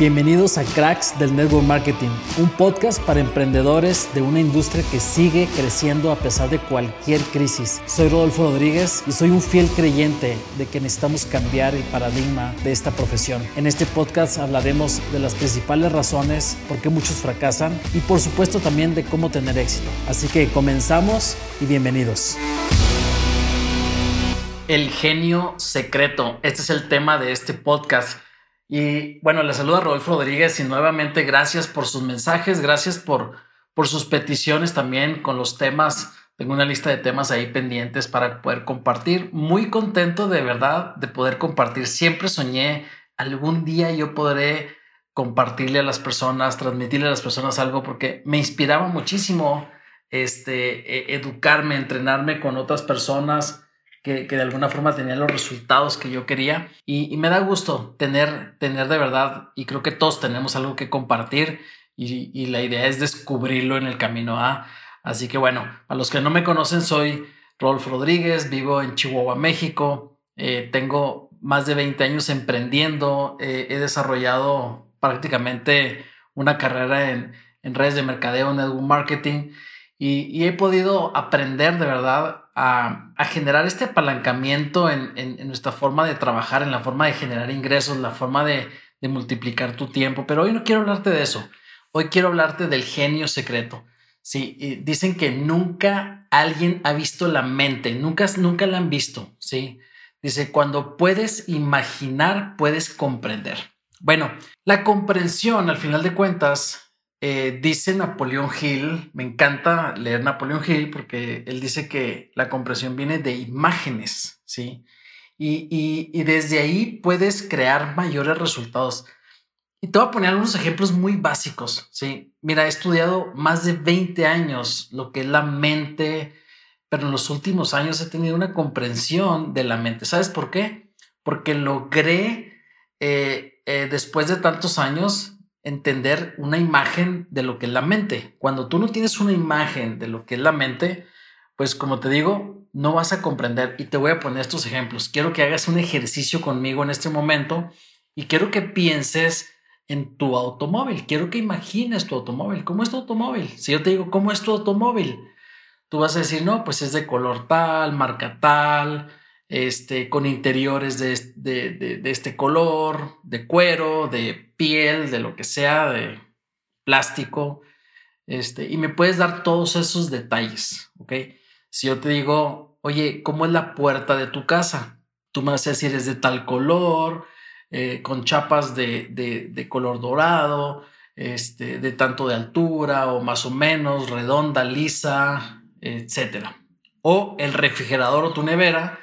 Bienvenidos a Cracks del Network Marketing, un podcast para emprendedores de una industria que sigue creciendo a pesar de cualquier crisis. Soy Rodolfo Rodríguez y soy un fiel creyente de que necesitamos cambiar el paradigma de esta profesión. En este podcast hablaremos de las principales razones por qué muchos fracasan y por supuesto también de cómo tener éxito. Así que comenzamos y bienvenidos. El genio secreto. Este es el tema de este podcast. Y bueno, le saluda Rodolfo Rodríguez y nuevamente gracias por sus mensajes, gracias por, por sus peticiones también con los temas. Tengo una lista de temas ahí pendientes para poder compartir. Muy contento de verdad de poder compartir. Siempre soñé algún día yo podré compartirle a las personas, transmitirle a las personas algo porque me inspiraba muchísimo este, e, educarme, entrenarme con otras personas que, de alguna forma tenía los resultados que yo quería. Y, me da gusto tener, tener de verdad y creo que todos tenemos algo que compartir y, la idea es descubrirlo en el camino A. Así que bueno, a los que no me conocen soy Rolf Rodríguez, vivo en Chihuahua, México, eh, tengo más de 20 años emprendiendo, eh, he desarrollado prácticamente una carrera en, en redes de mercadeo, network marketing y, he podido aprender de verdad a, generar este apalancamiento en, nuestra forma de trabajar, en la forma de generar ingresos, la forma de, multiplicar tu tiempo. Pero hoy no quiero hablarte de eso. Hoy quiero hablarte del genio secreto. Sí, dicen que nunca alguien ha visto la mente, nunca, nunca la han visto. Sí, dice cuando puedes imaginar, puedes comprender. Bueno, la comprensión, al final de cuentas, eh, dice Napoleón Hill, me encanta leer Napoleón Hill porque él dice que la comprensión viene de imágenes, ¿sí? Y, y, desde ahí puedes crear mayores resultados. Y te voy a poner algunos ejemplos muy básicos, ¿sí? Mira, he estudiado más de 20 años lo que es la mente, pero en los últimos años he tenido una comprensión de la mente. ¿Sabes por qué? Porque logré, eh, eh, después de tantos años, entender una imagen de lo que es la mente. Cuando tú no tienes una imagen de lo que es la mente, pues como te digo, no vas a comprender. Y te voy a poner estos ejemplos. Quiero que hagas un ejercicio conmigo en este momento y quiero que pienses en tu automóvil. Quiero que imagines tu automóvil. ¿Cómo es tu automóvil? Si yo te digo, ¿cómo es tu automóvil? Tú vas a decir, no, pues es de color tal, marca tal, este, con interiores de, de, este color, de cuero, de piel, de lo que sea, de plástico, este, y me puedes dar todos esos detalles. Si yo te digo, oye, ¿cómo es la puerta de tu casa? Tú me vas a decir, es de tal color, eh, con chapas de, de, color dorado, este, de tanto de altura o más o menos, redonda, lisa, etcétera. O el refrigerador o tu nevera,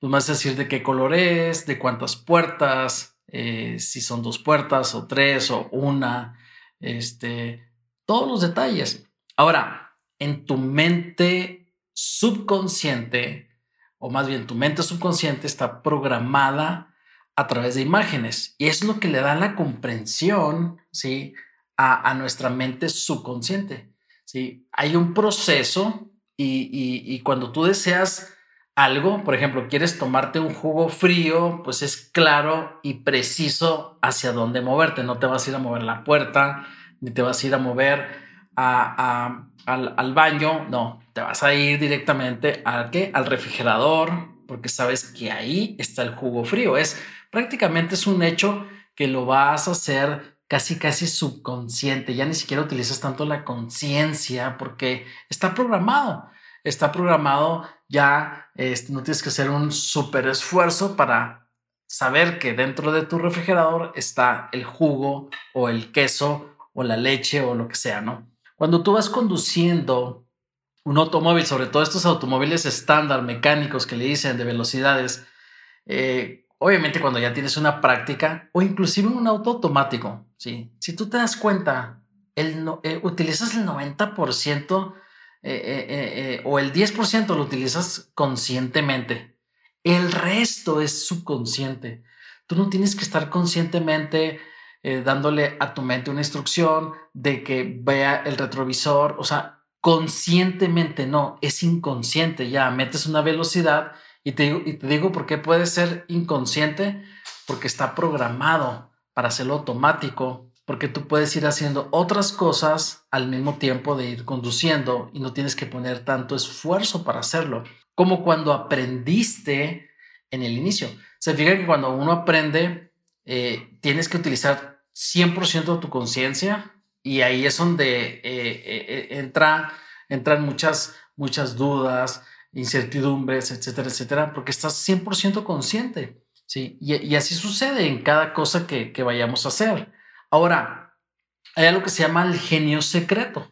pues vas a decir de qué color es, de cuántas puertas, eh, si son dos puertas o tres o una, este, todos los detalles. Ahora, en tu mente subconsciente, o más bien tu mente subconsciente está programada a través de imágenes y es lo que le da la comprensión, ¿sí? A, nuestra mente subconsciente, ¿sí? Hay un proceso y cuando tú deseas algo, por ejemplo, quieres tomarte un jugo frío, pues es claro y preciso hacia dónde moverte. No te vas a ir a mover la puerta, ni te vas a ir a mover al, baño, no, te vas a ir directamente al, ¿qué? al refrigerador, porque sabes que ahí está el jugo frío. Es prácticamente es un hecho que lo vas a hacer casi casi subconsciente, ya ni siquiera utilizas tanto la conciencia porque está programado, está programado ya este, no tienes que hacer un súper esfuerzo para saber que dentro de tu refrigerador está el jugo o el queso o la leche o lo que sea, ¿no? Cuando tú vas conduciendo un automóvil, sobre todo estos automóviles estándar mecánicos que le dicen de velocidades, eh, obviamente cuando ya tienes una práctica o inclusive un auto automático, ¿sí? si tú te das cuenta, el eh, utilizas el 90% eh, eh, eh, o el 10% lo utilizas conscientemente. El resto es subconsciente. Tú no tienes que estar conscientemente dándole a tu mente una instrucción de que vea el retrovisor. O sea, conscientemente no, es inconsciente. Ya metes una velocidad y te, y te digo por qué puede ser inconsciente, porque está programado para hacerlo automático, porque tú puedes ir haciendo otras cosas al mismo tiempo de ir conduciendo y no tienes que poner tanto esfuerzo para hacerlo, como cuando aprendiste en el inicio. Se fija que cuando uno aprende, eh, tienes que utilizar 100% tu conciencia y ahí es donde eh, eh, entra, entran muchas, muchas dudas, incertidumbres, etcétera, etcétera, porque estás 100% consciente. ¿sí? Y, así sucede en cada cosa que, que vayamos a hacer. Ahora, hay algo que se llama el genio secreto.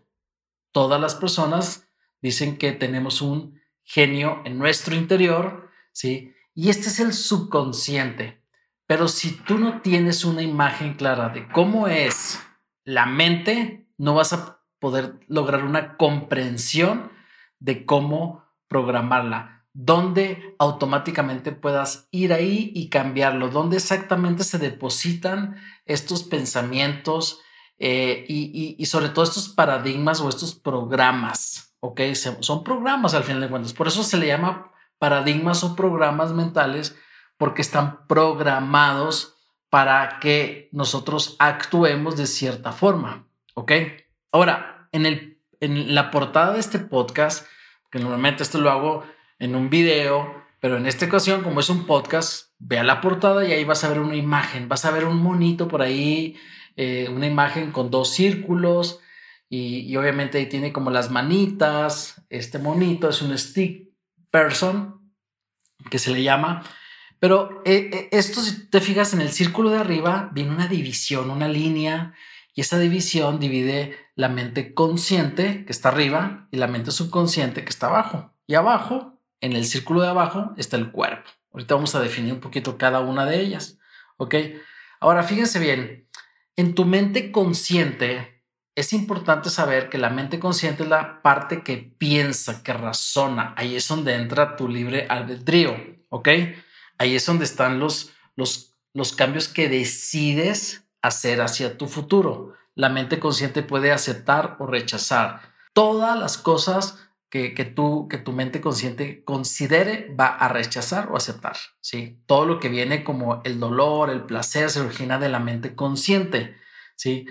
Todas las personas dicen que tenemos un genio en nuestro interior, ¿sí? Y este es el subconsciente. Pero si tú no tienes una imagen clara de cómo es la mente, no vas a poder lograr una comprensión de cómo programarla donde automáticamente puedas ir ahí y cambiarlo, donde exactamente se depositan estos pensamientos eh, y, sobre todo estos paradigmas o estos programas, ¿ok? Son programas al final de cuentas, por eso se le llama paradigmas o programas mentales, porque están programados para que nosotros actuemos de cierta forma, ¿ok? Ahora, en, el, en la portada de este podcast, que normalmente esto lo hago en un video, pero en esta ocasión, como es un podcast, vea la portada y ahí vas a ver una imagen, vas a ver un monito por ahí, eh, una imagen con dos círculos y, obviamente ahí tiene como las manitas, este monito es un stick person que se le llama, pero eh, eh, esto si te fijas en el círculo de arriba viene una división, una línea y esa división divide la mente consciente que está arriba y la mente subconsciente que está abajo. Y abajo en el círculo de abajo está el cuerpo. Ahorita vamos a definir un poquito cada una de ellas. ¿Ok? Ahora, fíjense bien, en tu mente consciente es importante saber que la mente consciente es la parte que piensa, que razona. Ahí es donde entra tu libre albedrío. ¿Ok? Ahí es donde están los, los, los cambios que decides hacer hacia tu futuro. La mente consciente puede aceptar o rechazar todas las cosas que, que, tú, que tu mente consciente considere va a rechazar o aceptar. ¿sí? Todo lo que viene como el dolor, el placer, se origina de la mente consciente. ¿sí?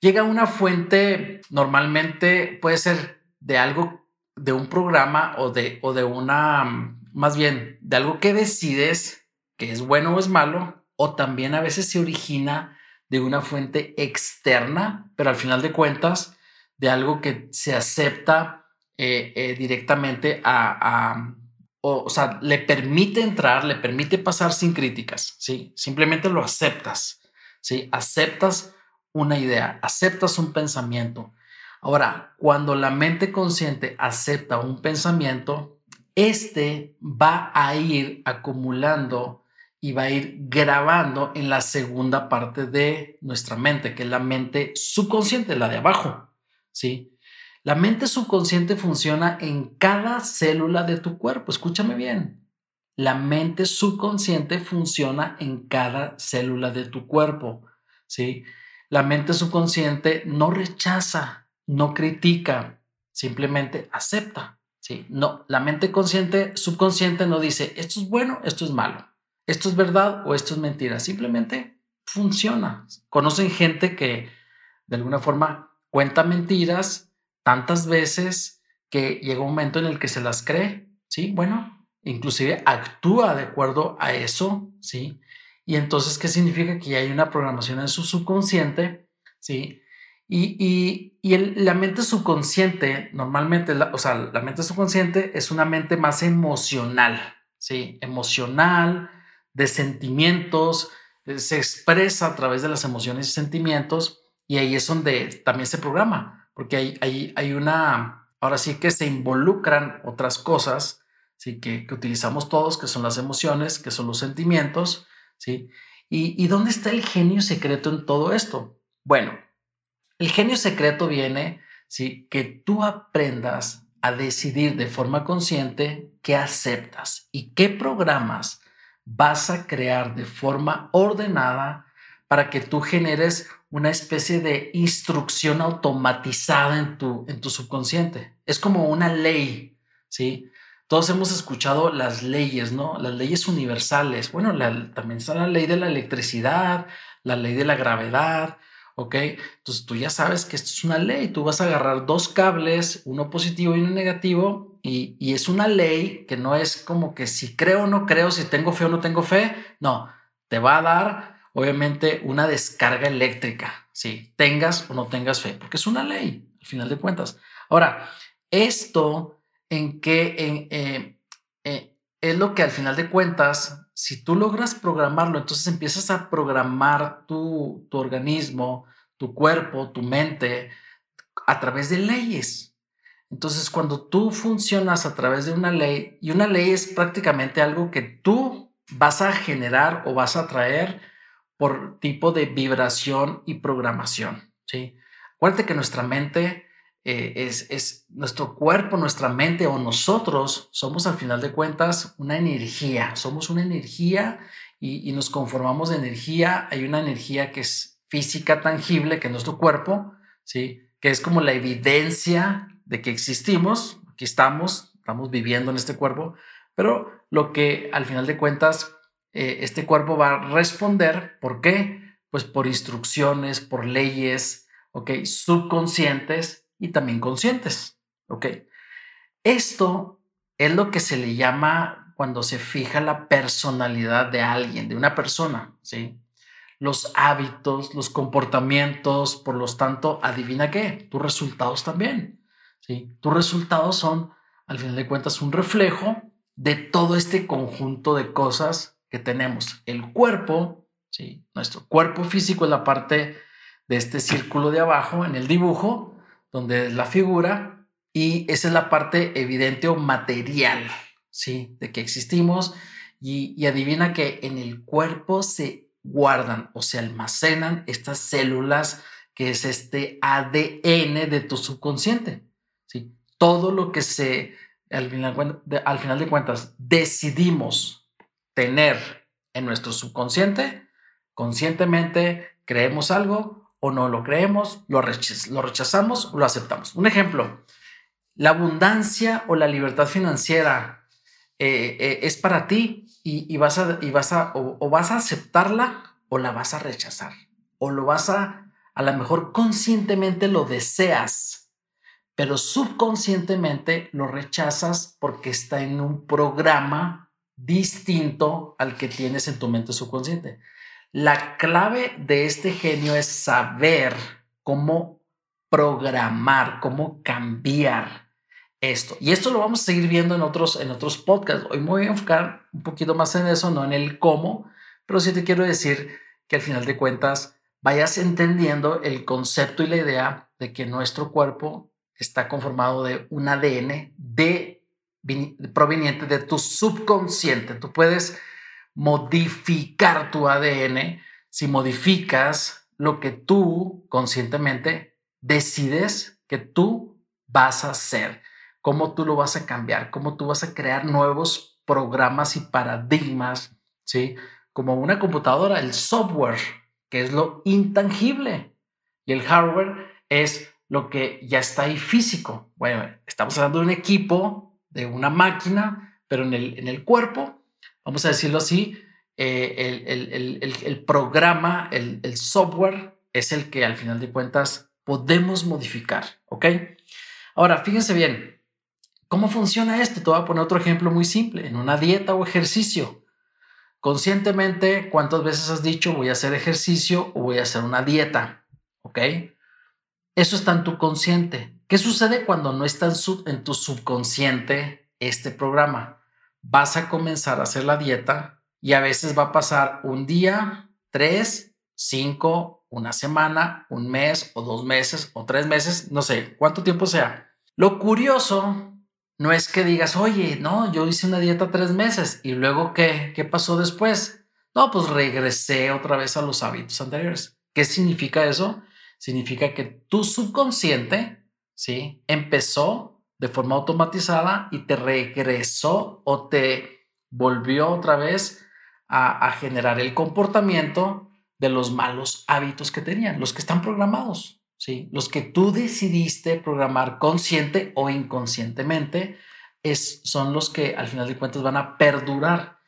Llega una fuente, normalmente puede ser de algo, de un programa o de, o de una, más bien, de algo que decides que es bueno o es malo, o también a veces se origina de una fuente externa, pero al final de cuentas, de algo que se acepta eh, eh, directamente a, o, sea, le permite entrar, le permite pasar sin críticas, ¿sí? Simplemente lo aceptas, ¿sí? Aceptas una idea, aceptas un pensamiento. Ahora, cuando la mente consciente acepta un pensamiento, este va a ir acumulando y va a ir grabando en la segunda parte de nuestra mente, que es la mente subconsciente, la de abajo, ¿sí? La mente subconsciente funciona en cada célula de tu cuerpo. Escúchame bien. La mente subconsciente funciona en cada célula de tu cuerpo. ¿sí? La mente subconsciente no rechaza, no critica, simplemente acepta. ¿sí? No, la mente consciente, subconsciente no dice esto es bueno, esto es malo, esto es verdad o esto es mentira. Simplemente funciona. Conocen gente que de alguna forma cuenta mentiras tantas veces que llega un momento en el que se las cree, ¿sí? Bueno, inclusive actúa de acuerdo a eso, ¿sí? Y entonces, ¿qué significa? Que ya hay una programación en su subconsciente, ¿sí? Y, y, la mente subconsciente, normalmente, o sea, la mente subconsciente es una mente más emocional, ¿sí? Emocional, de sentimientos, se expresa a través de las emociones y sentimientos, y ahí es donde también se programa porque hay, hay, hay una, ahora sí que se involucran otras cosas, ¿sí? Que, utilizamos todos, que son las emociones, que son los sentimientos, ¿sí? ¿Y, ¿Y dónde está el genio secreto en todo esto? Bueno, el genio secreto viene, ¿sí? Que tú aprendas a decidir de forma consciente qué aceptas y qué programas vas a crear de forma ordenada para que tú generes una especie de instrucción automatizada en tu, en tu subconsciente. Es como una ley, ¿sí? Todos hemos escuchado las leyes, ¿no? Las leyes universales. Bueno, también está la ley de la electricidad, la ley de la gravedad, ¿ok? Entonces tú ya sabes que esto es una ley, tú vas a agarrar dos cables, uno positivo y uno negativo, y, y es una ley que no es como que si creo o no creo, si tengo fe o no tengo fe, no, te va a dar obviamente una descarga eléctrica, si tengas o no tengas fe, porque es una ley, al final de cuentas. Ahora, esto en que en, eh, eh, es lo que al final de cuentas, si tú logras programarlo, entonces empiezas a programar tu, tu organismo, tu cuerpo, tu mente a través de leyes. Entonces, cuando tú funcionas a través de una ley, y una ley es prácticamente algo que tú vas a generar o vas a traer por tipo de vibración y programación. ¿sí? Acuérdate que nuestra mente eh, es, es nuestro cuerpo, nuestra mente o nosotros somos al final de cuentas una energía, somos una energía y, y nos conformamos de energía. Hay una energía que es física, tangible, que es nuestro cuerpo, ¿sí? que es como la evidencia de que existimos, aquí estamos, estamos viviendo en este cuerpo, pero lo que al final de cuentas eh, este cuerpo va a responder. ¿Por qué? Pues por instrucciones, por leyes, ¿ok? Subconscientes y también conscientes, ¿ok? Esto es lo que se le llama cuando se fija la personalidad de alguien, de una persona, ¿sí? Los hábitos, los comportamientos, por lo tanto, adivina qué, tus resultados también, ¿sí? Tus resultados son, al final de cuentas, un reflejo de todo este conjunto de cosas que tenemos el cuerpo, ¿sí? nuestro cuerpo físico es la parte de este círculo de abajo en el dibujo, donde es la figura, y esa es la parte evidente o material, ¿sí? De que existimos. Y, y adivina que en el cuerpo se guardan o se almacenan estas células que es este ADN de tu subconsciente. ¿sí? Todo lo que se, al final, al final de cuentas, decidimos tener en nuestro subconsciente, conscientemente creemos algo o no lo creemos, lo, rechazamos o lo aceptamos. Un ejemplo, la abundancia o la libertad financiera eh, eh, es para ti y, vas a, y vas a o, vas a aceptarla o la vas a rechazar o lo vas a, a lo mejor conscientemente lo deseas, pero subconscientemente lo rechazas porque está en un programa distinto al que tienes en tu mente subconsciente. La clave de este genio es saber cómo programar, cómo cambiar esto. Y esto lo vamos a seguir viendo en otros, en otros podcasts. Hoy me voy a enfocar un poquito más en eso, no en el cómo, pero sí te quiero decir que al final de cuentas vayas entendiendo el concepto y la idea de que nuestro cuerpo está conformado de un ADN de proveniente de tu subconsciente. Tú puedes modificar tu ADN si modificas lo que tú conscientemente decides que tú vas a hacer, cómo tú lo vas a cambiar, cómo tú vas a crear nuevos programas y paradigmas, ¿sí? Como una computadora, el software, que es lo intangible, y el hardware es lo que ya está ahí físico. Bueno, estamos hablando de un equipo de una máquina, pero en el, en el cuerpo, vamos a decirlo así, eh, el, programa, el, software es el que al final de cuentas podemos modificar, ¿ok? Ahora, fíjense bien, ¿cómo funciona esto? Te voy a poner otro ejemplo muy simple, en una dieta o ejercicio. Conscientemente, ¿cuántas veces has dicho voy a hacer ejercicio o voy a hacer una dieta? ¿Ok? Eso está en tu consciente. ¿Qué sucede cuando no está en, tu subconsciente este programa? Vas a comenzar a hacer la dieta y a veces va a pasar un día, tres, cinco, una semana, un mes o dos meses o tres meses, no sé cuánto tiempo sea. Lo curioso no es que digas, oye, no, yo hice una dieta tres meses y luego qué, qué pasó después. No, pues regresé otra vez a los hábitos anteriores. ¿Qué significa eso? Significa que tu subconsciente ¿sí? Empezó de forma automatizada y te regresó o te volvió otra vez a, generar el comportamiento de los malos hábitos que tenían, los que están programados, ¿sí? Los que tú decidiste programar consciente o inconscientemente es, son los que al final de cuentas van a perdurar.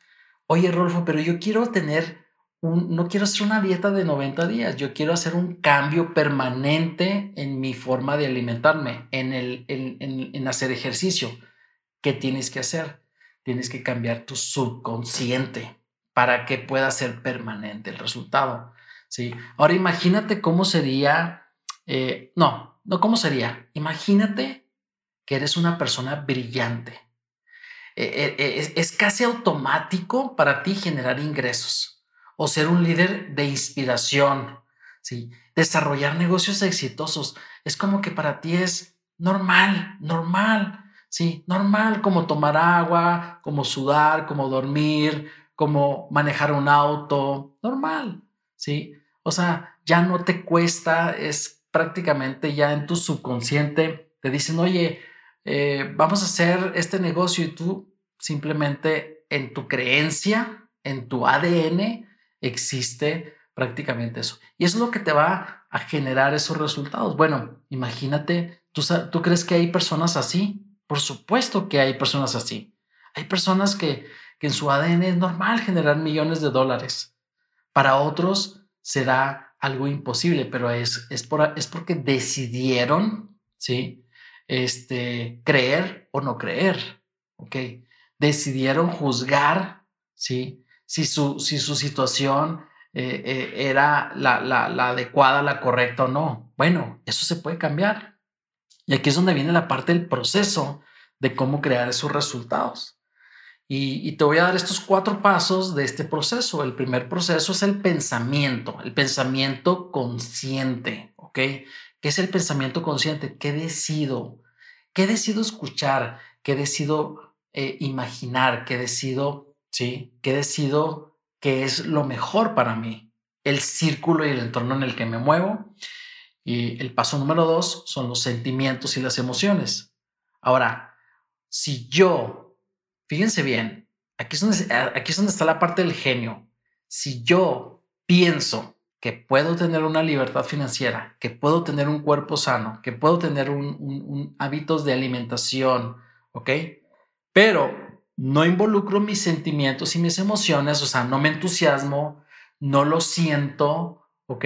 Oye, Rolfo, pero yo quiero tener no quiero hacer una dieta de 90 días, yo quiero hacer un cambio permanente en mi forma de alimentarme, en, el, en, en hacer ejercicio. ¿Qué tienes que hacer? Tienes que cambiar tu subconsciente para que pueda ser permanente el resultado. ¿sí? Ahora imagínate cómo sería, eh, no, no cómo sería, imagínate que eres una persona brillante. Eh, eh, es, casi automático para ti generar ingresos o ser un líder de inspiración, ¿sí? desarrollar negocios exitosos. Es como que para ti es normal, normal, sí, normal como tomar agua, como sudar, como dormir, como manejar un auto, normal, ¿sí? O sea, ya no te cuesta, es prácticamente ya en tu subconsciente, te dicen, oye, eh, vamos a hacer este negocio y tú simplemente en tu creencia, en tu ADN, existe prácticamente eso. Y eso es lo que te va a generar esos resultados. Bueno, imagínate, ¿tú, ¿tú crees que hay personas así? Por supuesto que hay personas así. Hay personas que que en su ADN es normal generar millones de dólares. Para otros será algo imposible, pero es, es, por, es porque decidieron, ¿sí? Este, creer o no creer, ¿ok? Decidieron juzgar, ¿sí? Si su, si su situación eh, eh, era la, la, la adecuada, la correcta o no. Bueno, eso se puede cambiar. Y aquí es donde viene la parte del proceso de cómo crear esos resultados. Y, te voy a dar estos cuatro pasos de este proceso. El primer proceso es el pensamiento, el pensamiento consciente, ¿ok? ¿Qué es el pensamiento consciente? ¿Qué decido? ¿Qué decido escuchar? ¿Qué decido eh, imaginar? ¿Qué decido, sí? ¿Qué decido que es lo mejor para mí? El círculo y el entorno en el que me muevo. Y el paso número dos son los sentimientos y las emociones. Ahora, si yo Fíjense bien, aquí es, donde, aquí es donde está la parte del genio. Si yo pienso que puedo tener una libertad financiera, que puedo tener un cuerpo sano, que puedo tener un, hábitos de alimentación, ¿ok? Pero no involucro mis sentimientos y mis emociones, o sea, no me entusiasmo, no lo siento, ¿ok?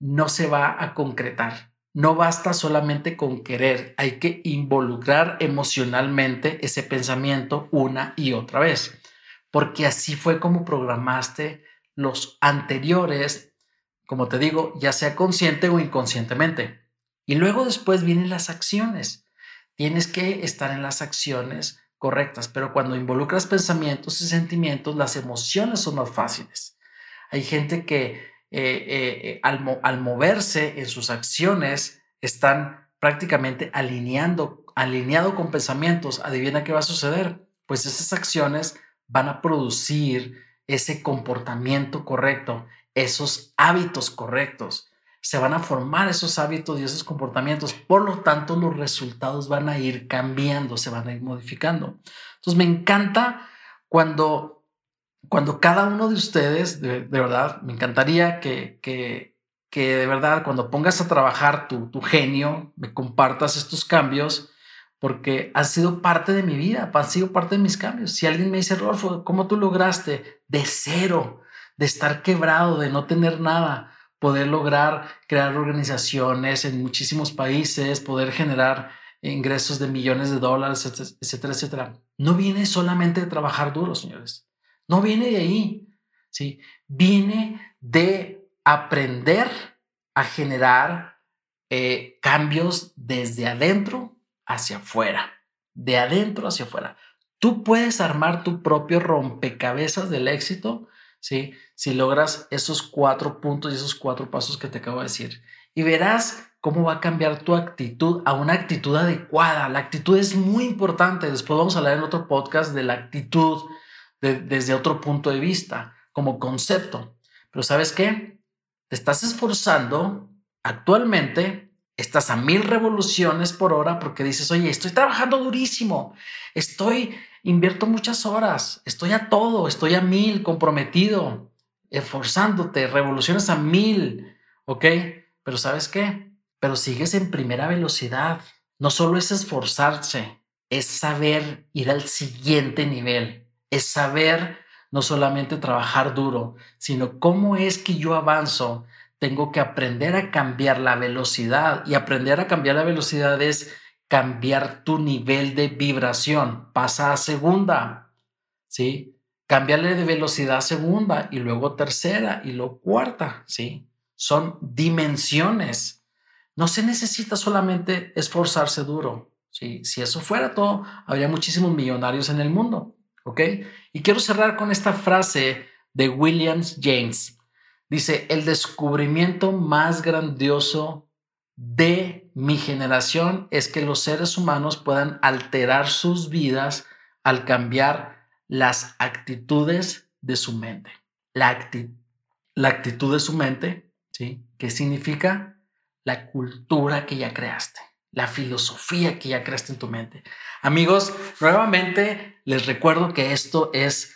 No se va a concretar. No basta solamente con querer, hay que involucrar emocionalmente ese pensamiento una y otra vez, porque así fue como programaste los anteriores, como te digo, ya sea consciente o inconscientemente. Y luego después vienen las acciones. Tienes que estar en las acciones correctas, pero cuando involucras pensamientos y sentimientos, las emociones son más fáciles. Hay gente que eh, eh, al, al, moverse en sus acciones, están prácticamente alineando, alineado con pensamientos. Adivina qué va a suceder. Pues esas acciones van a producir ese comportamiento correcto, esos hábitos correctos. Se van a formar esos hábitos y esos comportamientos. Por lo tanto, los resultados van a ir cambiando, se van a ir modificando. Entonces, me encanta cuando cuando cada uno de ustedes, de, verdad, me encantaría que, que, que, de verdad cuando pongas a trabajar tu, tu, genio, me compartas estos cambios, porque han sido parte de mi vida, han sido parte de mis cambios. Si alguien me dice, Rolfo, ¿cómo tú lograste de cero, de estar quebrado, de no tener nada, poder lograr crear organizaciones en muchísimos países, poder generar ingresos de millones de dólares, etcétera, etcétera? No viene solamente de trabajar duro, señores no viene de ahí, ¿sí? Viene de aprender a generar eh, cambios desde adentro hacia afuera, de adentro hacia afuera. Tú puedes armar tu propio rompecabezas del éxito, ¿sí? Si logras esos cuatro puntos y esos cuatro pasos que te acabo de decir. Y verás cómo va a cambiar tu actitud a una actitud adecuada. La actitud es muy importante. Después vamos a hablar en otro podcast de la actitud desde otro punto de vista, como concepto. Pero ¿sabes qué? Te estás esforzando actualmente, estás a mil revoluciones por hora porque dices, oye, estoy trabajando durísimo, estoy, invierto muchas horas, estoy a todo, estoy a mil, comprometido, esforzándote, revoluciones a mil, ¿ok? Pero ¿sabes qué? Pero sigues en primera velocidad. No solo es esforzarse, es saber ir al siguiente nivel es saber no solamente trabajar duro, sino cómo es que yo avanzo. Tengo que aprender a cambiar la velocidad y aprender a cambiar la velocidad es cambiar tu nivel de vibración. Pasa a segunda, ¿sí? Cambiarle de velocidad a segunda y luego tercera y luego cuarta, ¿sí? Son dimensiones. No se necesita solamente esforzarse duro, ¿sí? Si eso fuera todo, habría muchísimos millonarios en el mundo, ¿ok? Y quiero cerrar con esta frase de Williams James. Dice, el descubrimiento más grandioso de mi generación es que los seres humanos puedan alterar sus vidas al cambiar las actitudes de su mente. La, la actitud de su mente, ¿sí? ¿Qué significa? La cultura que ya creaste, la filosofía que ya creaste en tu mente. Amigos, nuevamente les recuerdo que esto es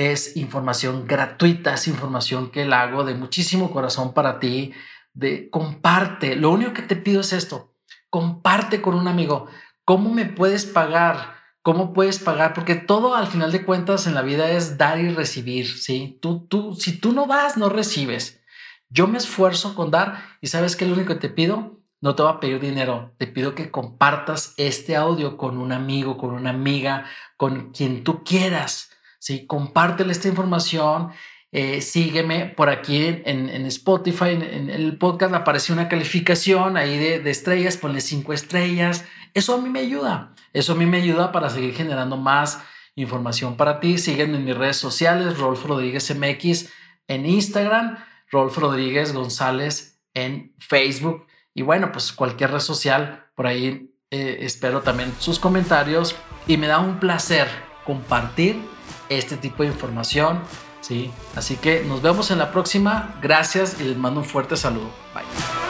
es información gratuita, es información que la hago de muchísimo corazón para ti de comparte. Lo único que te pido es esto, comparte con un amigo. ¿Cómo me puedes pagar? ¿Cómo puedes pagar? Porque todo al final de cuentas en la vida es dar y recibir, ¿sí? Tú, tú, si tú no das, no recibes. Yo me esfuerzo con dar y sabes que lo único que te pido, no te voy a pedir dinero, te pido que compartas este audio con un amigo, con una amiga, con quien tú quieras, ¿sí? Compártele esta información eh, sígueme por aquí en, Spotify, en, el podcast apareció una calificación ahí de, estrellas, ponle cinco estrellas. Eso a mí me ayuda. Eso a mí me ayuda para seguir generando más información para ti. Sígueme en mis redes sociales, Rolf Rodríguez MX en Instagram, Rolf Rodríguez González en Facebook. Y bueno, pues cualquier red social, por ahí eh, espero también sus comentarios y me da un placer compartir este tipo de información Sí, así que nos vemos en la próxima. Gracias y les mando un fuerte saludo. Bye.